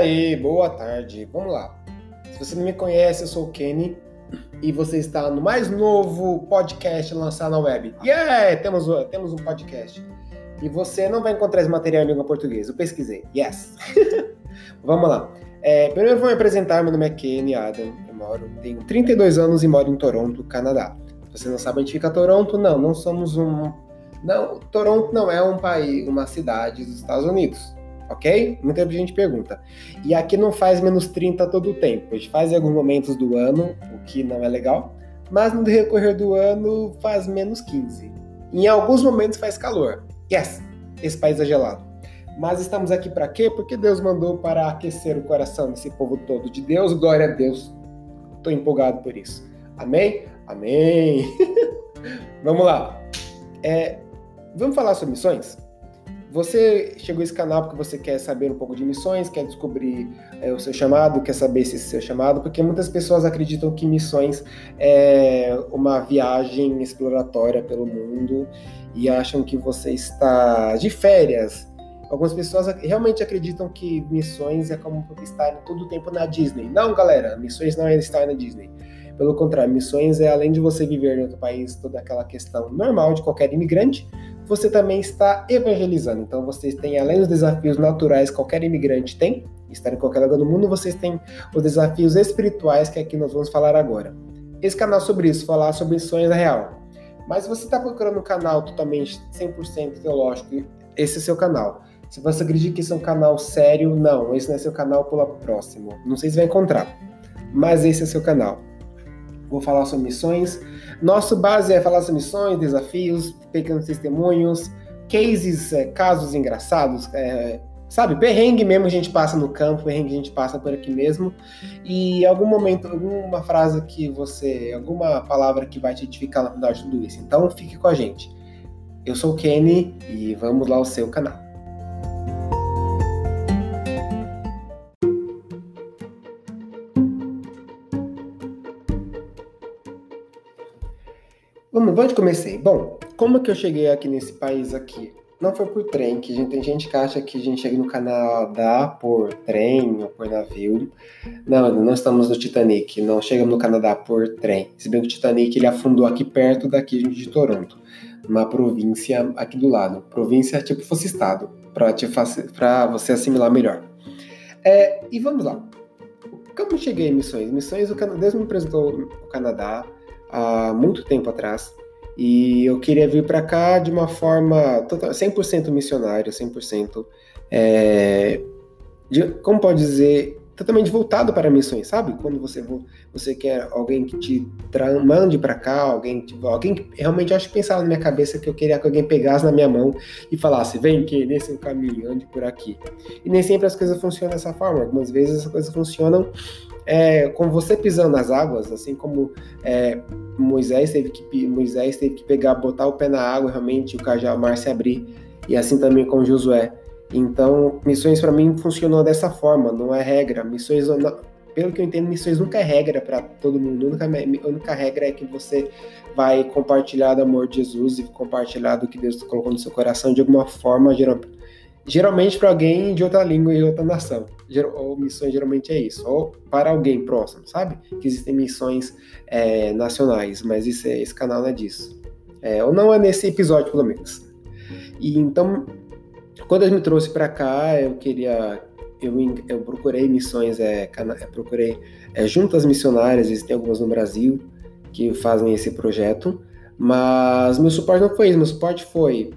Aí, boa tarde. Vamos lá. Se você não me conhece, eu sou o Kenny e você está no mais novo podcast lançado na web. Yeah, temos, temos um podcast. E você não vai encontrar esse material em língua portuguesa. Eu pesquisei. Yes. Vamos lá. É, primeiro eu vou me apresentar. Meu nome é Kenny Adam. Eu moro, tenho 32 anos e moro em Toronto, Canadá. Você não sabe onde fica Toronto? Não, não somos um. Não, Toronto não é um país, uma cidade dos Estados Unidos ok? Muita gente pergunta. E aqui não faz menos 30 todo o tempo. A gente faz em alguns momentos do ano, o que não é legal, mas no decorrer do ano faz menos 15. Em alguns momentos faz calor. Yes, esse país é gelado. Mas estamos aqui para quê? Porque Deus mandou para aquecer o coração desse povo todo de Deus. Glória a Deus. Estou empolgado por isso. Amém? Amém. vamos lá. É, vamos falar sobre missões? Você chegou a esse canal porque você quer saber um pouco de missões, quer descobrir é, o seu chamado, quer saber se esse seu chamado, porque muitas pessoas acreditam que missões é uma viagem exploratória pelo mundo e acham que você está de férias. Algumas pessoas realmente acreditam que missões é como estar todo o tempo na Disney. Não, galera, missões não é estar na Disney. Pelo contrário, missões é além de você viver em outro país, toda aquela questão normal de qualquer imigrante, você também está evangelizando. Então, vocês têm, além dos desafios naturais que qualquer imigrante tem, estar em qualquer lugar do mundo, vocês têm os desafios espirituais que aqui nós vamos falar agora. Esse canal é sobre isso, falar sobre missões real. Mas se você está procurando um canal totalmente 100% teológico, esse é seu canal. Se você acredita que esse é um canal sério, não, esse não é seu canal, pula pro próximo. Não sei se vai encontrar, mas esse é seu canal. Vou falar sobre missões, nosso base é falar sobre missões, desafios, pequenos testemunhos, cases, é, casos engraçados, é, sabe? Perrengue mesmo a gente passa no campo, perrengue a gente passa por aqui mesmo. E algum momento, alguma frase que você, alguma palavra que vai te edificar na final de tudo isso. Então fique com a gente. Eu sou o Kenny e vamos lá ao seu canal. Vamos, onde comecei? Bom, como que eu cheguei aqui nesse país aqui? Não foi por trem, que gente, tem gente que acha que a gente chega no Canadá por trem ou por navio. Não, não estamos no Titanic, não chegamos no Canadá por trem. Se bem que o Titanic ele afundou aqui perto daqui de Toronto, uma província aqui do lado. Província tipo fosse estado, para você assimilar melhor. É, e vamos lá. Como cheguei em missões? Missões, o Deus me apresentou o Canadá, há muito tempo atrás. E eu queria vir para cá de uma forma total, 100% missionária, 100%, é, de, como pode dizer, totalmente voltado para missões, sabe? Quando você você quer alguém que te mande para cá, alguém tipo, alguém que realmente acho que pensava na minha cabeça que eu queria que alguém pegasse na minha mão e falasse, vem que nesse é o caminho, ande por aqui. E nem sempre as coisas funcionam dessa forma. Algumas vezes as coisas funcionam é, com você pisando nas águas, assim como é, Moisés teve que Moisés teve que pegar, botar o pé na água realmente o cajado, o mar se abrir e assim também com Josué. Então, missões para mim funcionou dessa forma, não é regra. Missões, pelo que eu entendo, missões nunca é regra para todo mundo. A a única regra é que você vai compartilhar do amor de Jesus e compartilhar do que Deus colocou no seu coração de alguma forma, geralmente para alguém de outra língua e outra nação. Ou missões geralmente é isso, ou para alguém próximo, sabe? Que existem missões é, nacionais, mas isso é, esse canal não é disso. É, ou não é nesse episódio, pelo menos. E então quando ele me trouxe para cá, eu queria. Eu, eu procurei missões, é, cana, procurei é, juntas missionárias, existem algumas no Brasil que fazem esse projeto, mas meu suporte não foi isso, meu suporte foi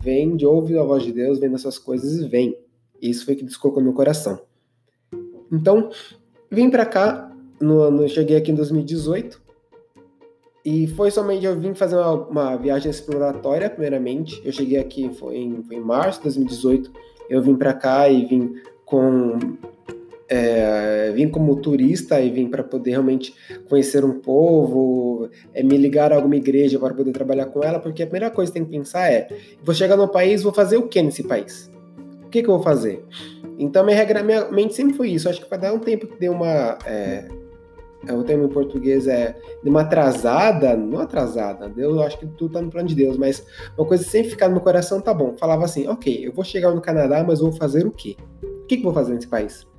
vem, de ouve a voz de Deus, vem nessas coisas e vem. Isso foi que Deus no meu coração. Então, vim para cá, no, no, cheguei aqui em 2018, e foi somente eu vim fazer uma, uma, viagem exploratória, primeiramente. Eu cheguei aqui foi em, foi em março de 2018. Eu vim para cá e vim com é, vim como turista e vim para poder realmente conhecer um povo, é, me ligar a alguma igreja para poder trabalhar com ela, porque a primeira coisa que tem que pensar é: vou chegar no país, vou fazer o que nesse país? O que, que eu vou fazer? Então, minha regra, minha mente sempre foi isso. Acho que vai dar um tempo que deu uma. É, é, o termo em português é de uma atrasada, não atrasada, Deus, eu acho que tudo tá no plano de Deus, mas uma coisa sempre ficar no meu coração, tá bom, falava assim, ok, eu vou chegar no Canadá, mas vou fazer o quê? O que, que eu vou fazer nesse país?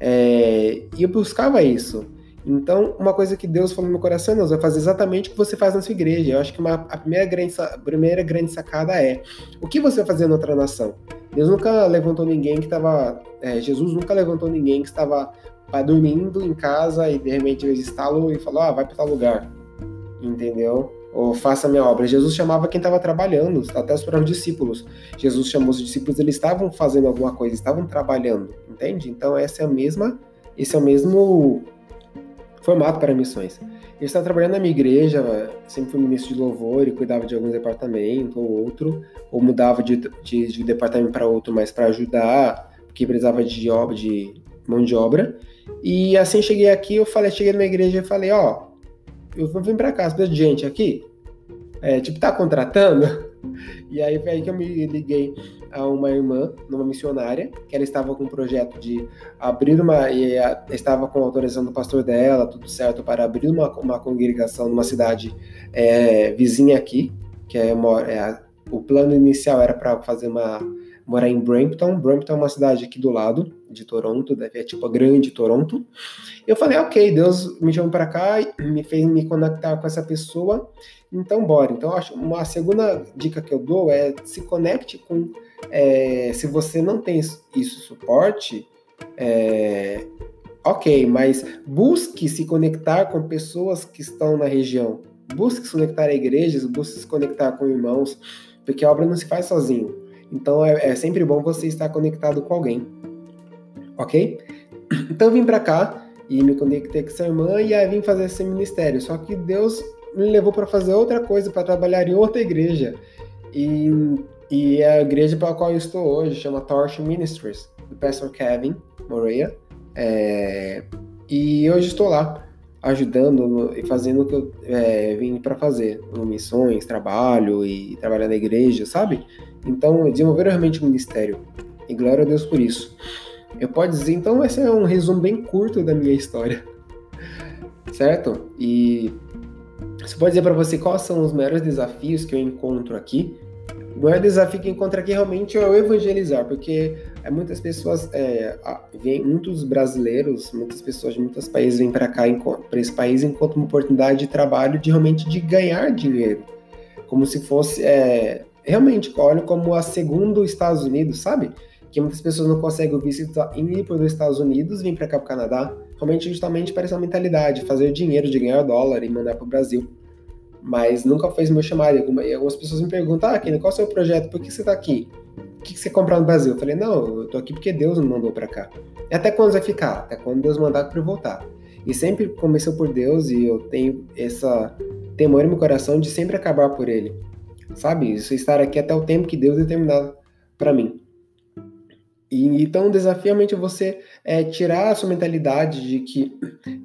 É, e eu buscava isso. Então, uma coisa que Deus falou no meu coração, Deus vai fazer exatamente o que você faz na sua igreja. Eu acho que uma, a primeira grande, a primeira grande sacada é: o que você vai fazer na outra nação? Deus nunca levantou ninguém que estava. É, Jesus nunca levantou ninguém que estava dormindo em casa e de repente ele estalo e falou: ah, vai para tal lugar. Entendeu? Ou faça a minha obra. Jesus chamava quem estava trabalhando, até os próprios discípulos. Jesus chamou os discípulos, eles estavam fazendo alguma coisa, estavam trabalhando, entende? Então essa é a mesma, esse é o mesmo formato para missões. Eu estava trabalhando na minha igreja, sempre fui ministro de louvor e cuidava de algum departamento ou outro, ou mudava de, de, de departamento para outro, mas para ajudar, porque precisava de obra, de mão de obra. E assim cheguei aqui, eu falei, cheguei na igreja e falei, ó, eu vou vir para cá, você de gente aqui? É, tipo, tá contratando? E aí foi aí que eu me liguei a uma irmã, numa missionária, que ela estava com um projeto de abrir uma. e estava com a autorização do pastor dela, tudo certo, para abrir uma, uma congregação numa cidade é, vizinha aqui, que é, é o plano inicial era para fazer uma morar em Brampton. Brampton é uma cidade aqui do lado de Toronto, é tipo a grande Toronto. Eu falei, ok, Deus me chamou para cá me fez me conectar com essa pessoa, então bora. Então, acho uma segunda dica que eu dou é se conecte com. É, se você não tem isso suporte, é, ok, mas busque se conectar com pessoas que estão na região. Busque se conectar a igrejas, busque se conectar com irmãos, porque a obra não se faz sozinho. Então é, é sempre bom você estar conectado com alguém, ok? Então eu vim para cá e me conectei com essa irmã e aí vim fazer esse ministério. Só que Deus me levou para fazer outra coisa, para trabalhar em outra igreja. E, e a igreja para a qual eu estou hoje chama Torch Ministries, do pastor Kevin Moreira. É, e hoje estou lá ajudando e fazendo o que eu é, vim para fazer, missões, trabalho e trabalhar na igreja, sabe? Então, desenvolver realmente o ministério. E glória a Deus por isso. Eu posso dizer, então, esse é um resumo bem curto da minha história. Certo? E você pode dizer para você quais são os maiores desafios que eu encontro aqui. O maior desafio que eu encontro aqui realmente é o evangelizar, porque é, muitas pessoas, é, vem, muitos brasileiros, muitas pessoas de muitos países vêm para cá, para esse país, encontram uma oportunidade de trabalho de realmente de ganhar dinheiro, como se fosse é, realmente olham como a segundo Estados Unidos, sabe? Que muitas pessoas não conseguem o visto ir para os Estados Unidos, vir para cá para o Canadá, realmente justamente para essa mentalidade, fazer dinheiro de ganhar dólar e mandar para o Brasil. Mas nunca fez meu chamado. E algumas pessoas me perguntam, ah, Kenny, qual é o seu projeto? Por que você está aqui? O que você comprou no Brasil? Eu falei, não, eu tô aqui porque Deus me mandou para cá. E até quando vai ficar? Até quando Deus mandar para eu voltar. E sempre começou por Deus e eu tenho essa temor no meu coração de sempre acabar por Ele sabe? Isso estar aqui até o tempo que Deus determinado para mim. E, então, o desafio é você é, tirar a sua mentalidade de que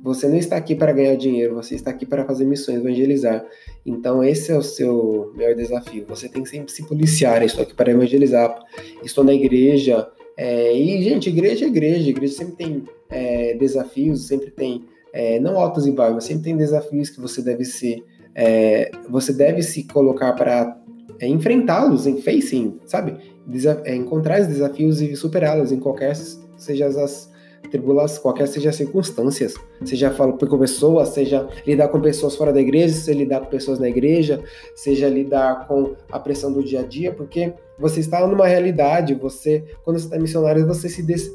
você não está aqui para ganhar dinheiro, você está aqui para fazer missões, evangelizar. Então, esse é o seu maior desafio. Você tem que sempre se policiar. Estou aqui para evangelizar, estou na igreja. É, e, gente, igreja é igreja. Igreja sempre tem é, desafios, sempre tem, é, não altos e baixos, mas sempre tem desafios que você deve ser é, você deve se colocar para é, enfrentá-los em facing, sabe? Desa é, encontrar os desafios e superá-los em qualquer seja as tribulações, qualquer seja as circunstâncias, seja falar com pessoas, seja lidar com pessoas fora da igreja, seja lidar com pessoas na igreja, seja lidar com a pressão do dia a dia, porque você está numa realidade, você, quando você está missionário, você se, des,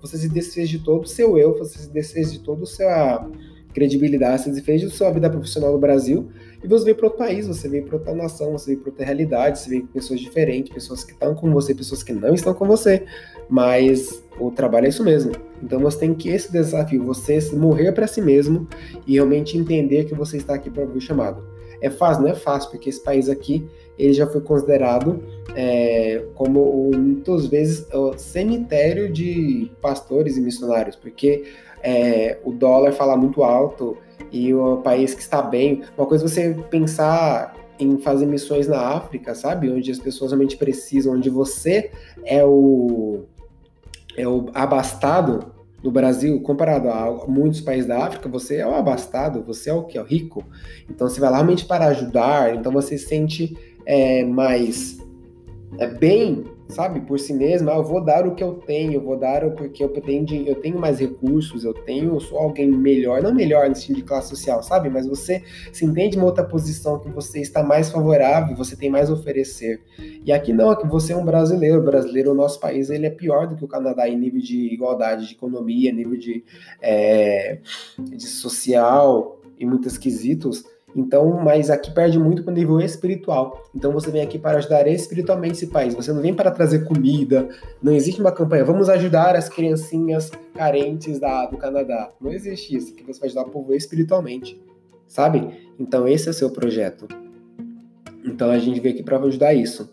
você se desfez de todo o seu eu, você se desfez de todo o seu credibilidade, você desfez da sua vida profissional no Brasil e você veio para outro país, você veio para outra nação, você veio para outra realidade, você veio com pessoas diferentes, pessoas que estão com você, pessoas que não estão com você. Mas o trabalho é isso mesmo. Então você tem que esse desafio, você morrer para si mesmo e realmente entender que você está aqui para ouvir o chamado. É fácil? Não é fácil, porque esse país aqui ele já foi considerado é, como muitas vezes o cemitério de pastores e missionários, porque é, o dólar fala muito alto e o país que está bem. Uma coisa é você pensar em fazer missões na África, sabe? Onde as pessoas realmente precisam, onde você é o, é o abastado do Brasil, comparado a muitos países da África, você é o abastado, você é o que? É o rico. Então você vai lá realmente para ajudar, então você se sente é, mais é, bem sabe, por si mesma, ah, eu vou dar o que eu tenho, eu vou dar porque eu tenho, eu tenho mais recursos, eu tenho, eu sou alguém melhor, não melhor no sentido de classe social, sabe? Mas você se entende uma outra posição que você está mais favorável, você tem mais a oferecer. E aqui não, aqui você é um brasileiro, o brasileiro, o nosso país, ele é pior do que o Canadá em nível de igualdade de economia, nível de, é, de social, em muitos quesitos. Então, mas aqui perde muito para o nível espiritual. Então você vem aqui para ajudar espiritualmente esse país. Você não vem para trazer comida. Não existe uma campanha. Vamos ajudar as criancinhas carentes da, do Canadá. Não existe isso. Que você vai ajudar o povo espiritualmente, sabe? Então esse é o seu projeto. Então a gente veio aqui para ajudar isso.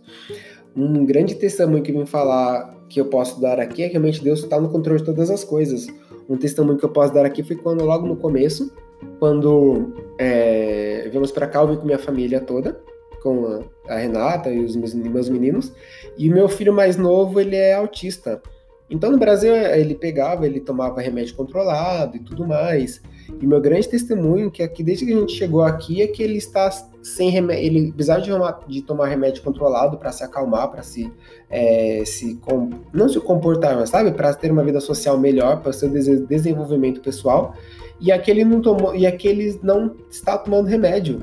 Um grande testemunho que vem falar que eu posso dar aqui é que realmente Deus está no controle de todas as coisas. Um testemunho que eu posso dar aqui foi quando logo no começo quando é, viemos para cá, eu vim com minha família toda, com a, Renata e os meus, meus meninos, e o meu filho mais novo, ele é autista. Então, no Brasil, ele pegava, ele tomava remédio controlado e tudo mais. E meu grande testemunho que aqui, desde que a gente chegou aqui, é que ele está sem remédio, ele apesar de, de tomar remédio controlado para se acalmar, para se, é, se com, não se comportar, mas sabe, para ter uma vida social melhor, para seu desenvolvimento pessoal, e aquele não tomou, e aquele não está tomando remédio,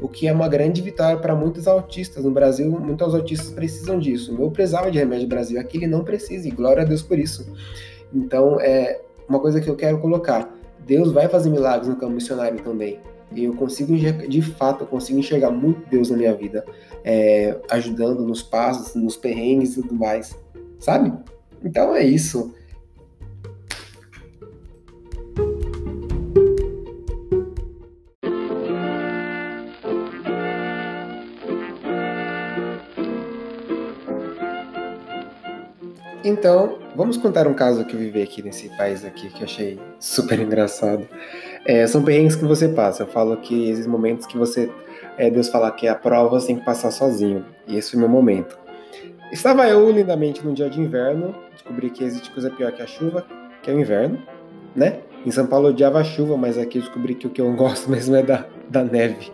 o que é uma grande vitória para muitos autistas no Brasil. Muitos autistas precisam disso. Eu precisava de remédio no Brasil, aquele não precisa, e glória a Deus por isso. Então, é uma coisa que eu quero colocar. Deus vai fazer milagres no campo missionário também. E eu consigo, de fato, eu consigo enxergar muito Deus na minha vida, é, ajudando nos passos, nos perrengues e tudo mais, sabe? Então é isso. Então, vamos contar um caso que eu vivi aqui nesse país aqui que eu achei super engraçado. É, são perrengues que você passa. Eu falo que existem momentos que você, é, Deus fala que a prova você tem que passar sozinho. E esse foi o meu momento. Estava eu lindamente num dia de inverno, descobri que existe coisa pior que a chuva, que é o inverno, né? Em São Paulo eu odiava a chuva, mas aqui eu descobri que o que eu gosto mesmo é da, da neve.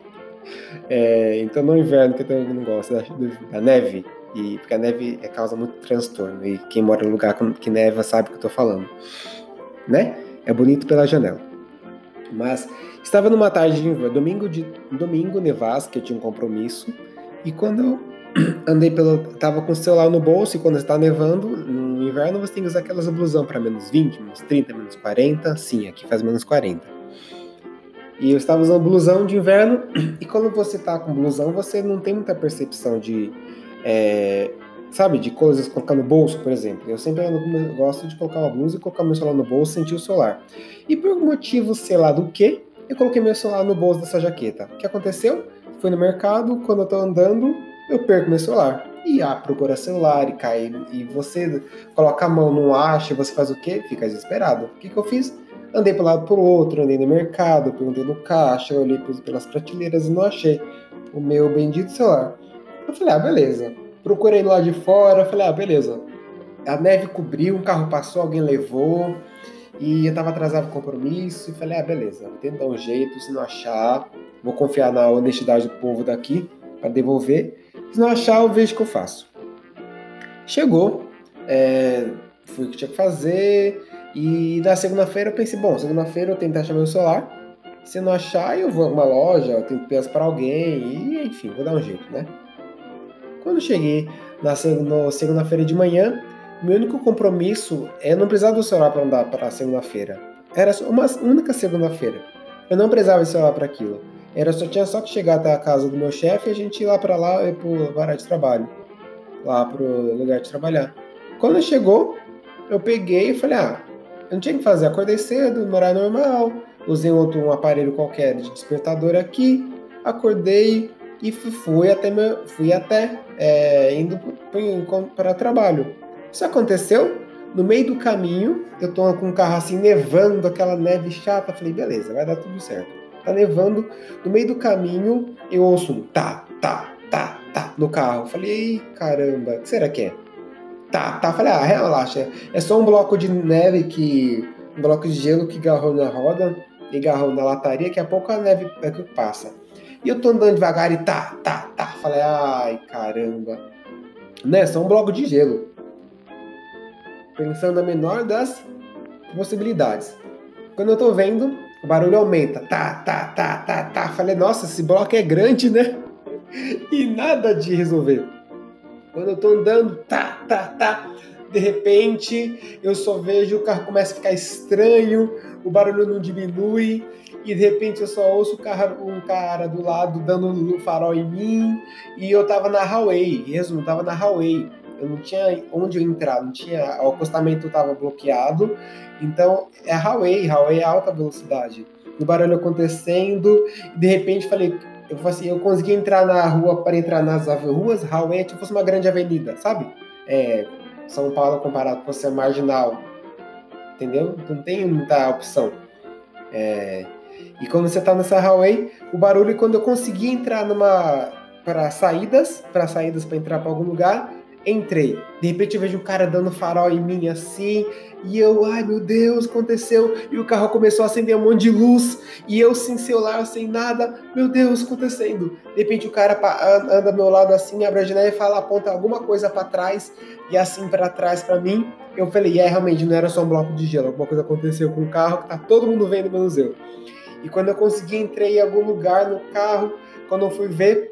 É, então no inverno que eu não gosto da, da neve, e porque a neve é, causa muito transtorno. E quem mora em lugar que neva sabe o que eu tô falando. Né? É bonito pela janela. Mas estava numa tarde de inverno, domingo, de, domingo nevasca, que eu tinha um compromisso. E quando eu andei pelo. Tava com o celular no bolso, e quando está nevando, no inverno você tem que usar aquelas blusão para menos 20, menos 30, menos 40. Sim, aqui faz menos 40. E eu estava usando blusão de inverno, e quando você tá com blusão, você não tem muita percepção de é, sabe, de coisas colocar no bolso, por exemplo. Eu sempre gosto de colocar uma blusa e colocar meu celular no bolso, sentir o celular. E por motivo, sei lá do que, eu coloquei meu celular no bolso dessa jaqueta. O que aconteceu? Fui no mercado, quando eu tô andando, eu perco meu celular. E ah, procura celular e cai. E você coloca a mão, não acha, você faz o quê? Fica desesperado. O que, que eu fiz? Andei para lado pro outro, andei no mercado, perguntei no caixa, olhei pelas prateleiras e não achei o meu bendito celular. Eu falei, ah, beleza. Procurei lá de fora, falei, ah, beleza. A neve cobriu, um carro passou, alguém levou, e eu tava atrasado com compromisso, e falei, ah, beleza, vou tentar um jeito, se não achar, vou confiar na honestidade do povo daqui para devolver. Se não achar, eu vejo o que eu faço. Chegou, é, fui o que tinha que fazer, e na segunda-feira eu pensei, bom, segunda-feira eu tentar achar meu celular, se não achar, eu vou a uma loja, eu tenho peças para alguém, e enfim, vou dar um jeito, né? Quando cheguei na segunda-feira de manhã, meu único compromisso é não precisar do celular para andar para segunda-feira. Era uma única segunda-feira. Eu não precisava de celular para aquilo. Era só tinha só que chegar até a casa do meu chefe e a gente ir lá para lá e pro área de trabalho, lá pro lugar de trabalhar. Quando chegou, eu peguei e falei: "Ah, eu não tinha que fazer, acordei cedo, horário normal, usei outro um aparelho qualquer de despertador aqui, acordei, e fui até, meu, fui até é, indo para trabalho. Isso aconteceu no meio do caminho, eu tô com um carro assim nevando, aquela neve chata, falei, beleza, vai dar tudo certo. Tá nevando, no meio do caminho eu ouço um tá, tá, tá, tá no carro. Falei, caramba, o que será que é? Tá, tá, falei, ah, relaxa, é só um bloco de neve que. um bloco de gelo que garrou na roda e garrou na lataria, que a pouco a neve é que passa. E eu tô andando devagar e tá, tá, tá. Falei, ai, caramba. né? Só um bloco de gelo. Pensando na menor das possibilidades. Quando eu tô vendo, o barulho aumenta. Tá, tá, tá, tá, tá. Falei, nossa, esse bloco é grande, né? E nada de resolver. Quando eu tô andando, tá, tá, tá. De repente, eu só vejo o carro começa a ficar estranho, o barulho não diminui, e de repente eu só ouço um cara do lado dando um farol em mim, e eu tava na highway, resumo, tava na highway. Eu não tinha onde eu entrar, não tinha, o acostamento estava bloqueado. Então é highway, highway é alta velocidade. O barulho acontecendo, e de repente falei, eu assim, eu consegui entrar na rua para entrar nas ruas, highway é tipo fosse uma grande avenida, sabe? É, São Paulo comparado com você marginal, entendeu? Não tem muita opção. É, e quando você está nessa highway, o barulho quando eu consegui entrar numa para saídas, para saídas para entrar para algum lugar, entrei. De repente eu vejo um cara dando farol em mim assim, e eu, ai meu Deus, aconteceu. E o carro começou a acender um monte de luz, e eu sem celular, sem nada, meu Deus, acontecendo. De repente o cara anda ao meu lado assim, abre a janela e fala, aponta alguma coisa para trás, e assim para trás para mim. Eu falei, é, realmente, não era só um bloco de gelo, alguma coisa aconteceu com o carro que tá todo mundo vendo menos eu. E quando eu consegui, entrei em algum lugar no carro, quando eu fui ver,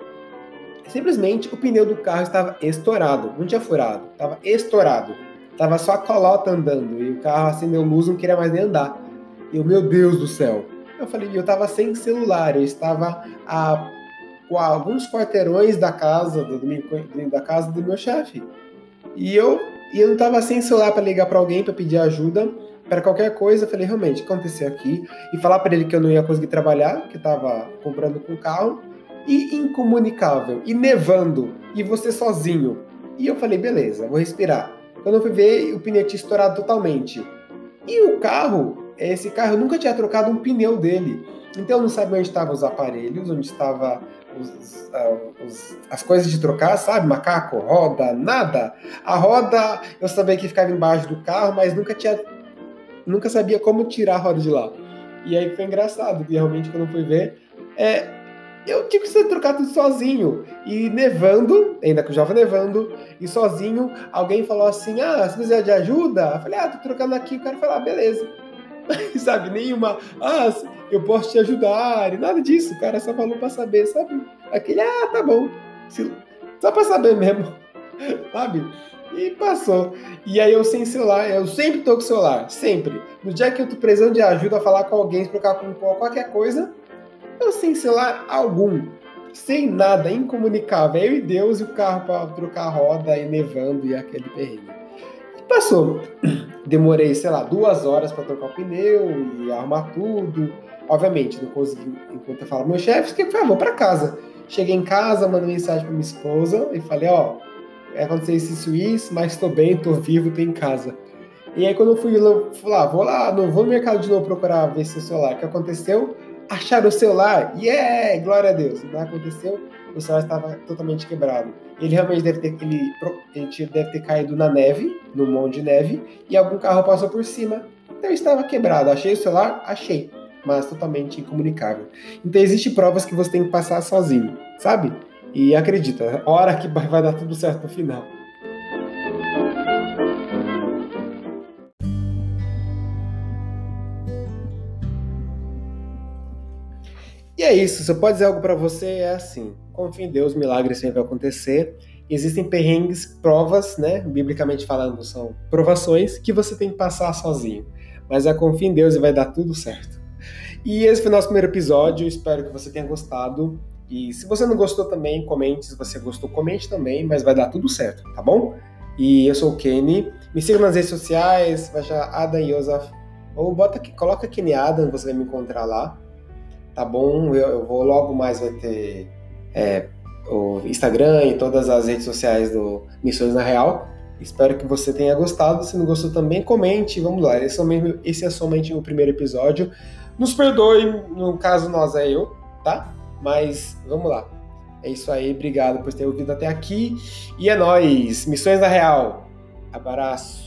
simplesmente o pneu do carro estava estourado, não tinha furado, estava estourado. Tava só a colota andando e o carro acendeu luz, não queria mais nem andar. E eu, meu Deus do céu. Eu falei, eu estava sem celular, eu estava a, a alguns quarteirões da casa do, do, da casa do meu chefe. E eu, e eu não estava sem celular para ligar para alguém para pedir ajuda para qualquer coisa, eu falei, realmente, acontecer aqui. E falar para ele que eu não ia conseguir trabalhar, que estava comprando com carro. E incomunicável, e nevando, e você sozinho. E eu falei, beleza, vou respirar. Quando eu fui ver, o pneu tinha estourado totalmente. E o carro, esse carro, eu nunca tinha trocado um pneu dele. Então eu não sabia onde estavam os aparelhos, onde estava os, os, as coisas de trocar, sabe? Macaco, roda, nada. A roda eu sabia que ficava embaixo do carro, mas nunca tinha nunca sabia como tirar a roda de lá. E aí foi engraçado, realmente quando eu fui ver, é, eu tive que trocar tudo sozinho. E nevando, ainda que eu já nevando, e sozinho, alguém falou assim: Ah, se precisar de ajuda? Eu falei: Ah, tô trocando aqui. O cara falou: ah, beleza. sabe, nenhuma, ah, eu posso te ajudar, e nada disso. O cara só falou pra saber, sabe? Aquele, ah, tá bom. Só pra saber mesmo, sabe? E passou. E aí eu sem celular, eu sempre tô com celular, sempre. No dia que eu tô precisando de ajuda a falar com alguém, explicar com qualquer coisa, eu sem celular algum. Sem nada, incomunicável. Eu e Deus e o carro para trocar a roda e nevando e aquele perrengue. Passou. Demorei, sei lá, duas horas para trocar o pneu e arrumar tudo. Obviamente, não consegui, enquanto eu falo meu chefe, que falei, ah, vou para casa. Cheguei em casa, mandei mensagem para minha esposa e falei, ó, oh, aconteceu isso e isso, mas estou bem, estou vivo, estou em casa. E aí quando eu fui lá, lá, vou lá, não vou no mercado de novo procurar ver se o celular. O que aconteceu? Acharam o celular, yeah, glória a Deus. Não aconteceu, o celular estava totalmente quebrado. Ele realmente deve ter, ele, ele deve ter caído na neve, no monte de neve, e algum carro passou por cima. Então estava quebrado. Achei o celular? Achei, mas totalmente incomunicável. Então existem provas que você tem que passar sozinho, sabe? E acredita, hora que vai dar tudo certo no final. É isso, se eu posso dizer algo para você, é assim: confie em Deus, milagres sempre vai acontecer. Existem perrengues, provas, né? Biblicamente falando, são provações que você tem que passar sozinho. Mas é confie em Deus e vai dar tudo certo. E esse foi o nosso primeiro episódio, espero que você tenha gostado. E se você não gostou também, comente. Se você gostou, comente também, mas vai dar tudo certo, tá bom? E eu sou o Kenny. Me siga nas redes sociais, vai Adam Yosef. Ou bota aqui, coloca Kenny Adam, você vai me encontrar lá. Tá bom? Eu, eu vou logo mais vai ter é, o Instagram e todas as redes sociais do Missões na Real. Espero que você tenha gostado. Se não gostou também, comente. Vamos lá. Esse é, somente, esse é somente o primeiro episódio. Nos perdoe, no caso nós é eu, tá? Mas vamos lá. É isso aí, obrigado por ter ouvido até aqui. E é nós, Missões da Real. Abraço.